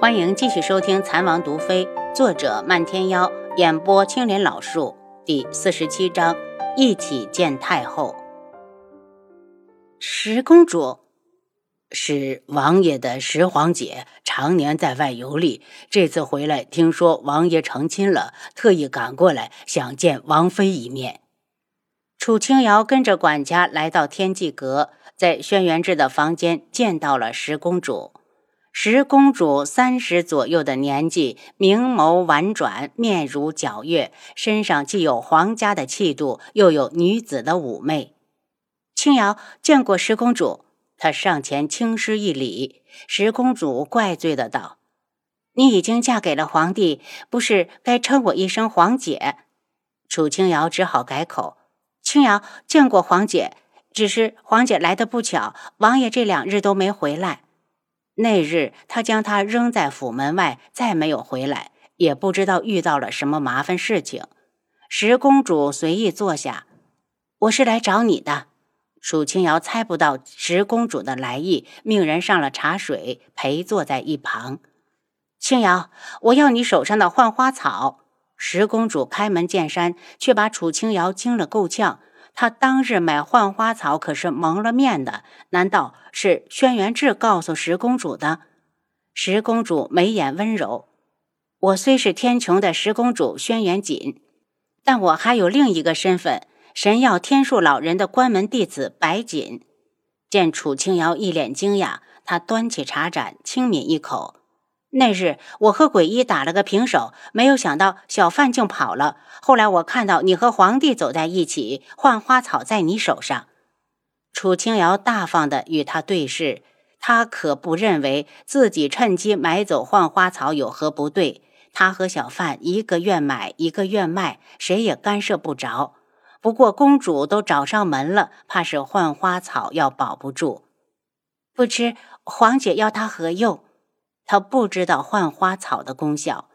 欢迎继续收听《残王毒妃》，作者漫天妖，演播青莲老树，第四十七章：一起见太后。十公主是王爷的十皇姐，常年在外游历，这次回来听说王爷成亲了，特意赶过来想见王妃一面。楚清瑶跟着管家来到天际阁，在轩辕志的房间见到了十公主。十公主三十左右的年纪，明眸婉转，面如皎月，身上既有皇家的气度，又有女子的妩媚。青瑶见过十公主，她上前轻施一礼。十公主怪罪的道：“你已经嫁给了皇帝，不是该称我一声皇姐？”楚青瑶只好改口：“青瑶见过皇姐，只是皇姐来的不巧，王爷这两日都没回来。”那日，他将她扔在府门外，再没有回来，也不知道遇到了什么麻烦事情。十公主随意坐下，我是来找你的。楚清瑶猜不到十公主的来意，命人上了茶水，陪坐在一旁。青瑶，我要你手上的幻花草。十公主开门见山，却把楚清瑶惊了够呛。他当日买幻花草可是蒙了面的，难道是轩辕志告诉十公主的？十公主眉眼温柔，我虽是天穹的十公主轩辕锦，但我还有另一个身份——神药天树老人的关门弟子白锦。见楚清瑶一脸惊讶，他端起茶盏，轻抿一口。那日我和鬼医打了个平手，没有想到小范竟跑了。后来我看到你和皇帝走在一起，幻花草在你手上。楚清瑶大方地与他对视，他可不认为自己趁机买走幻花草有何不对。他和小范一个愿买，一个愿卖，谁也干涉不着。不过公主都找上门了，怕是幻花草要保不住。不知皇姐要他何用？他不知道幻花草的功效，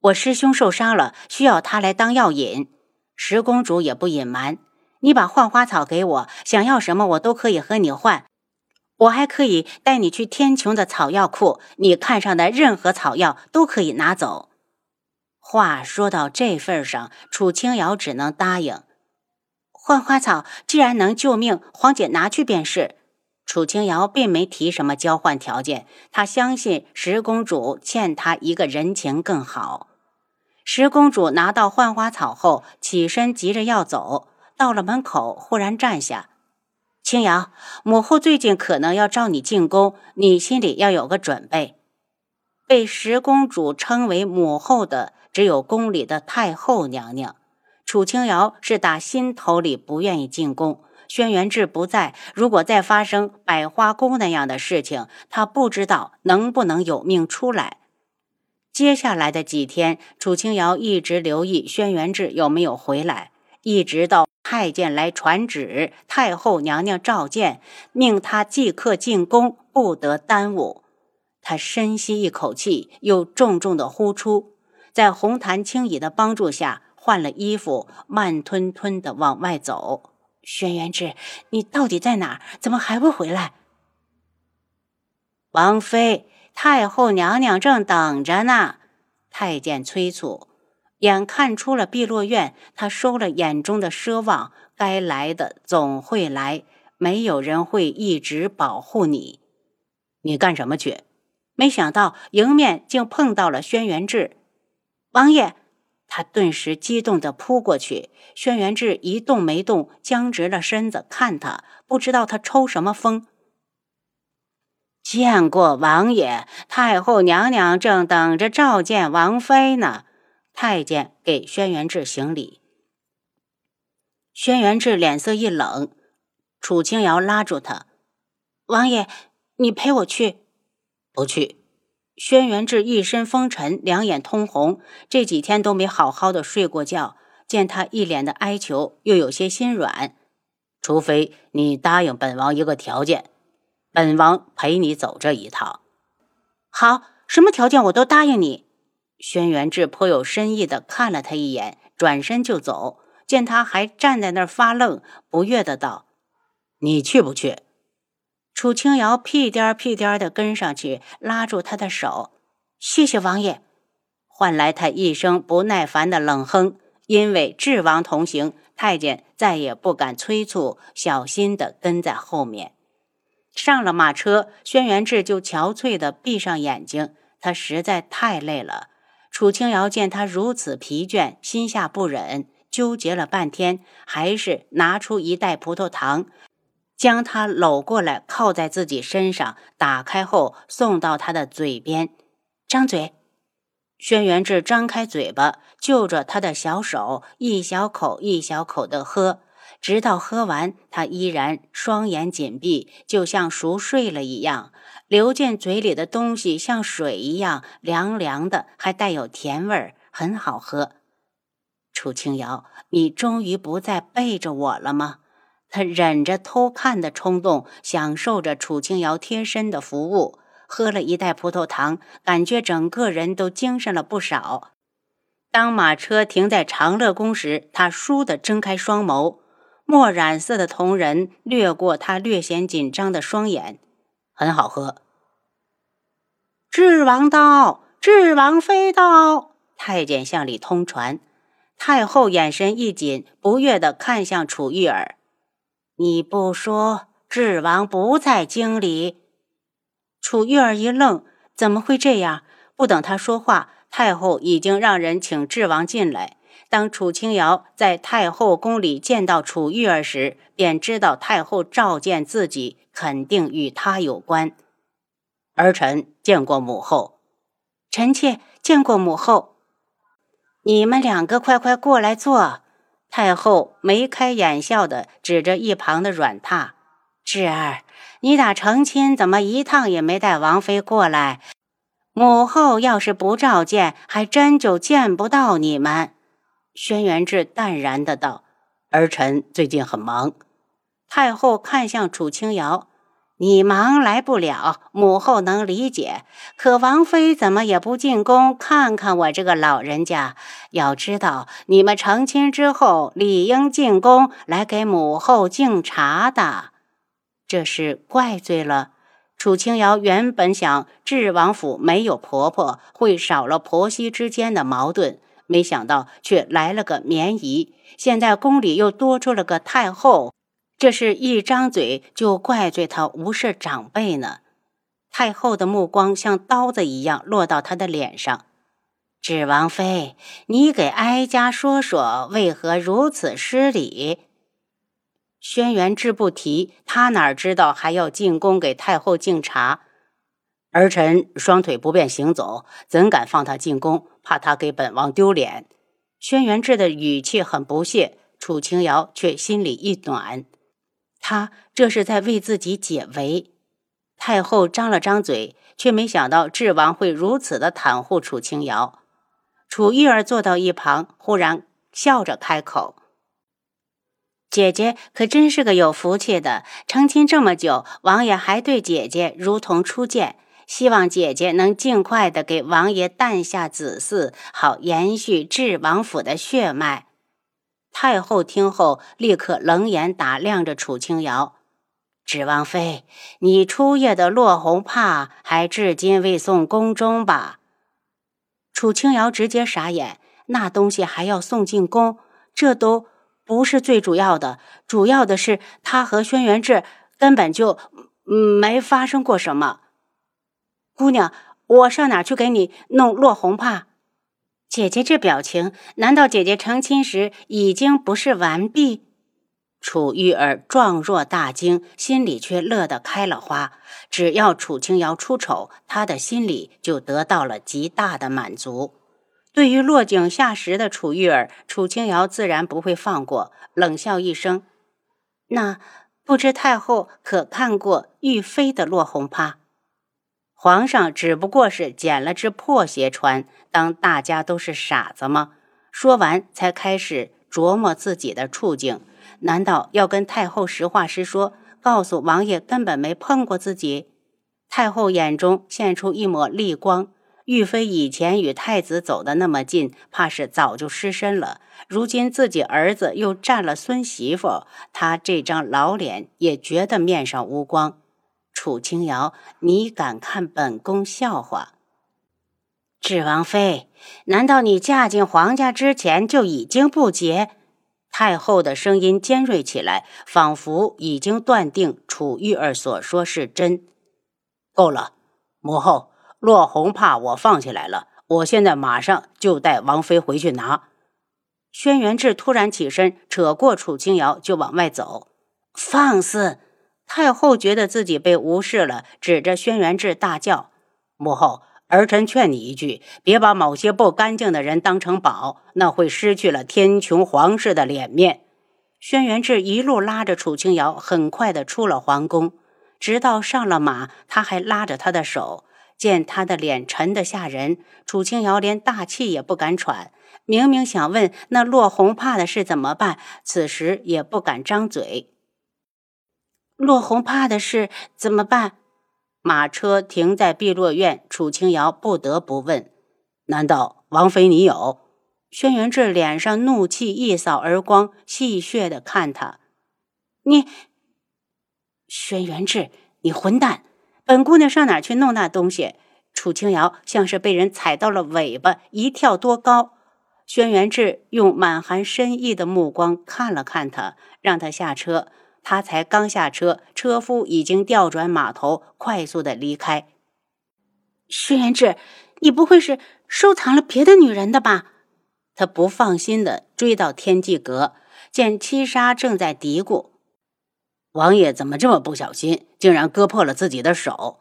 我师兄受伤了，需要他来当药引。十公主也不隐瞒，你把幻花草给我，想要什么我都可以和你换，我还可以带你去天穹的草药库，你看上的任何草药都可以拿走。话说到这份上，楚清瑶只能答应。幻花草既然能救命，黄姐拿去便是。楚清瑶并没提什么交换条件，她相信十公主欠她一个人情更好。十公主拿到幻花草后，起身急着要走，到了门口忽然站下。清瑶，母后最近可能要召你进宫，你心里要有个准备。被十公主称为母后的，只有宫里的太后娘娘。楚清瑶是打心头里不愿意进宫。轩辕志不在，如果再发生百花宫那样的事情，他不知道能不能有命出来。接下来的几天，楚清瑶一直留意轩辕志有没有回来，一直到太监来传旨，太后娘娘召见，命他即刻进宫，不得耽误。他深吸一口气，又重重的呼出，在红檀轻椅的帮助下换了衣服，慢吞吞的往外走。轩辕志，你到底在哪儿？怎么还不回来？王妃，太后娘娘正等着呢。太监催促。眼看出了碧落院，他收了眼中的奢望。该来的总会来，没有人会一直保护你。你干什么去？没想到迎面竟碰到了轩辕志。王爷。他顿时激动地扑过去，轩辕志一动没动，僵直了身子看他，不知道他抽什么风。见过王爷，太后娘娘正等着召见王妃呢。太监给轩辕志行礼。轩辕志脸色一冷，楚清瑶拉住他：“王爷，你陪我去。”“不去。”轩辕志一身风尘，两眼通红，这几天都没好好的睡过觉。见他一脸的哀求，又有些心软。除非你答应本王一个条件，本王陪你走这一趟。好，什么条件我都答应你。轩辕志颇有深意的看了他一眼，转身就走。见他还站在那儿发愣，不悦的道：“你去不去？”楚清瑶屁颠屁颠的跟上去，拉住他的手：“谢谢王爷。换来他一声不耐烦的冷哼。因为智王同行，太监再也不敢催促，小心地跟在后面。上了马车，轩辕志就憔悴地闭上眼睛，他实在太累了。楚清瑶见他如此疲倦，心下不忍，纠结了半天，还是拿出一袋葡萄糖，将他搂过来，靠在自己身上，打开后送到他的嘴边，张嘴。轩辕志张开嘴巴，就着他的小手，一小口一小口地喝，直到喝完，他依然双眼紧闭，就像熟睡了一样。流进嘴里的东西像水一样凉凉的，还带有甜味儿，很好喝。楚清瑶，你终于不再背着我了吗？他忍着偷看的冲动，享受着楚清瑶贴身的服务。喝了一袋葡萄糖，感觉整个人都精神了不少。当马车停在长乐宫时，他倏地睁开双眸，墨染色的瞳仁掠过他略显紧张的双眼。很好喝。智王到，智王妃到。太监向里通传。太后眼神一紧，不悦地看向楚玉儿：“你不说，智王不在京里。”楚玉儿一愣，怎么会这样？不等他说话，太后已经让人请智王进来。当楚清瑶在太后宫里见到楚玉儿时，便知道太后召见自己，肯定与他有关。儿臣见过母后，臣妾见过母后。你们两个快快过来坐。太后眉开眼笑的指着一旁的软榻，智儿。你打成亲怎么一趟也没带王妃过来？母后要是不召见，还真就见不到你们。轩辕志淡然的道：“儿臣最近很忙。”太后看向楚清瑶：“你忙来不了，母后能理解。可王妃怎么也不进宫看看我这个老人家？要知道，你们成亲之后，理应进宫来给母后敬茶的。”这是怪罪了楚清瑶。原本想智王府没有婆婆，会少了婆媳之间的矛盾，没想到却来了个绵姨。现在宫里又多出了个太后，这是一张嘴就怪罪他无视长辈呢。太后的目光像刀子一样落到他的脸上。智王妃，你给哀家说说，为何如此失礼？轩辕志不提，他哪知道还要进宫给太后敬茶？儿臣双腿不便行走，怎敢放他进宫？怕他给本王丢脸。轩辕志的语气很不屑，楚清瑶却心里一暖，他这是在为自己解围。太后张了张嘴，却没想到智王会如此的袒护楚清瑶。楚玉儿坐到一旁，忽然笑着开口。姐姐可真是个有福气的，成亲这么久，王爷还对姐姐如同初见。希望姐姐能尽快的给王爷诞下子嗣，好延续智王府的血脉。太后听后，立刻冷眼打量着楚清瑶：“智王妃，你初夜的落红帕还至今未送宫中吧？”楚清瑶直接傻眼，那东西还要送进宫？这都……不是最主要的，主要的是他和轩辕志根本就没发生过什么。姑娘，我上哪去给你弄落红帕？姐姐这表情，难道姐姐成亲时已经不是完璧？楚玉儿状若大惊，心里却乐得开了花。只要楚清瑶出丑，她的心里就得到了极大的满足。对于落井下石的楚玉儿，楚清瑶自然不会放过，冷笑一声：“那不知太后可看过玉妃的落红帕？皇上只不过是捡了只破鞋穿，当大家都是傻子吗？”说完，才开始琢磨自己的处境：难道要跟太后实话实说，告诉王爷根本没碰过自己？太后眼中现出一抹厉光。玉妃以前与太子走得那么近，怕是早就失身了。如今自己儿子又占了孙媳妇，她这张老脸也觉得面上无光。楚清瑶，你敢看本宫笑话？智王妃，难道你嫁进皇家之前就已经不洁？太后的声音尖锐起来，仿佛已经断定楚玉儿所说是真。够了，母后，落红帕我放起来了，我现在马上就带王妃回去拿。轩辕志突然起身，扯过楚清瑶就往外走。放肆！太后觉得自己被无视了，指着轩辕志大叫：“母后，儿臣劝你一句，别把某些不干净的人当成宝，那会失去了天穹皇室的脸面。”轩辕志一路拉着楚清瑶，很快的出了皇宫，直到上了马，他还拉着她的手。见他的脸沉得吓人，楚清瑶连大气也不敢喘。明明想问那落红怕的事怎么办，此时也不敢张嘴。落红怕的事怎么办？马车停在碧落院，楚清瑶不得不问：“难道王妃你有？”轩辕志脸上怒气一扫而光，戏谑的看他：“你，轩辕志，你混蛋！本姑娘上哪去弄那东西？”楚清瑶像是被人踩到了尾巴，一跳多高。轩辕志用满含深意的目光看了看他，让他下车。他才刚下车，车夫已经调转马头，快速的离开。轩辕志，你不会是收藏了别的女人的吧？他不放心的追到天际阁，见七杀正在嘀咕：“王爷怎么这么不小心，竟然割破了自己的手？”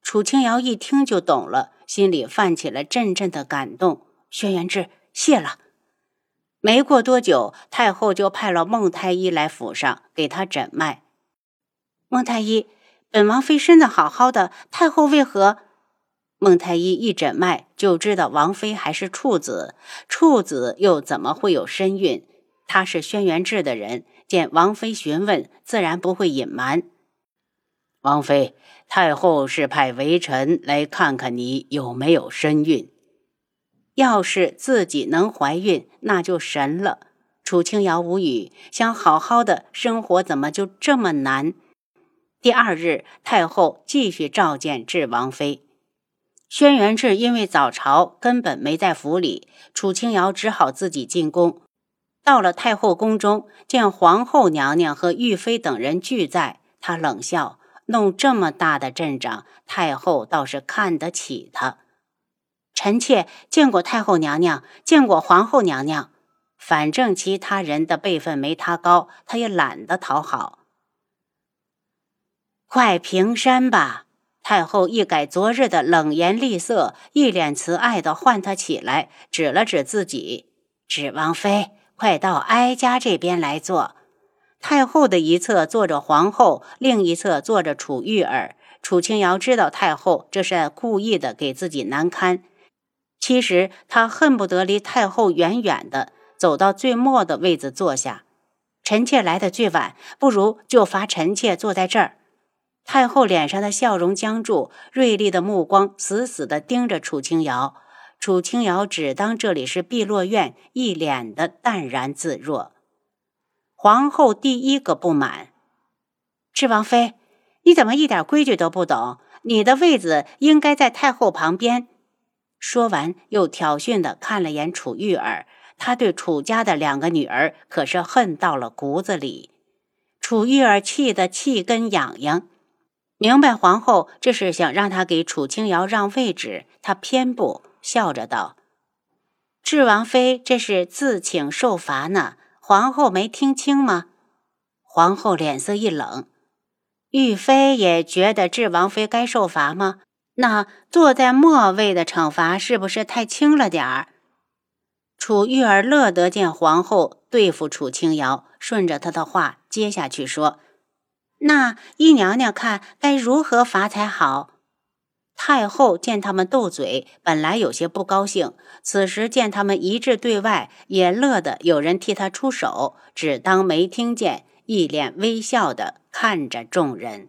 楚清瑶一听就懂了，心里泛起了阵阵的感动。轩辕志，谢了。没过多久，太后就派了孟太医来府上给他诊脉。孟太医，本王妃身子好好的，太后为何？孟太医一诊脉就知道王妃还是处子，处子又怎么会有身孕？他是轩辕志的人，见王妃询问，自然不会隐瞒。王妃，太后是派微臣来看看你有没有身孕。要是自己能怀孕，那就神了。楚清瑶无语，想好好的生活，怎么就这么难？第二日，太后继续召见智王妃。轩辕志因为早朝根本没在府里，楚清瑶只好自己进宫。到了太后宫中，见皇后娘娘和玉妃等人俱在，她冷笑：弄这么大的阵仗，太后倒是看得起他。臣妾见过太后娘娘，见过皇后娘娘。反正其他人的辈分没她高，她也懒得讨好。快平山吧！太后一改昨日的冷颜厉色，一脸慈爱的唤他起来，指了指自己：“芷王妃，快到哀家这边来坐。”太后的一侧坐着皇后，另一侧坐着楚玉儿。楚清瑶知道太后这是故意的，给自己难堪。其实他恨不得离太后远远的，走到最末的位子坐下。臣妾来的最晚，不如就罚臣妾坐在这儿。太后脸上的笑容僵住，锐利的目光死死地盯着楚清瑶。楚清瑶只当这里是碧落院，一脸的淡然自若。皇后第一个不满：智王妃，你怎么一点规矩都不懂？你的位子应该在太后旁边。说完，又挑衅地看了眼楚玉儿。他对楚家的两个女儿可是恨到了骨子里。楚玉儿气得气根痒痒，明白皇后这是想让他给楚清瑶让位置，他偏不，笑着道：“智王妃这是自请受罚呢，皇后没听清吗？”皇后脸色一冷：“玉妃也觉得智王妃该受罚吗？”那坐在末位的惩罚是不是太轻了点儿？楚玉儿乐得见皇后对付楚清瑶，顺着她的话接下去说：“那姨娘娘看该如何罚才好？”太后见他们斗嘴，本来有些不高兴，此时见他们一致对外，也乐得有人替她出手，只当没听见，一脸微笑的看着众人。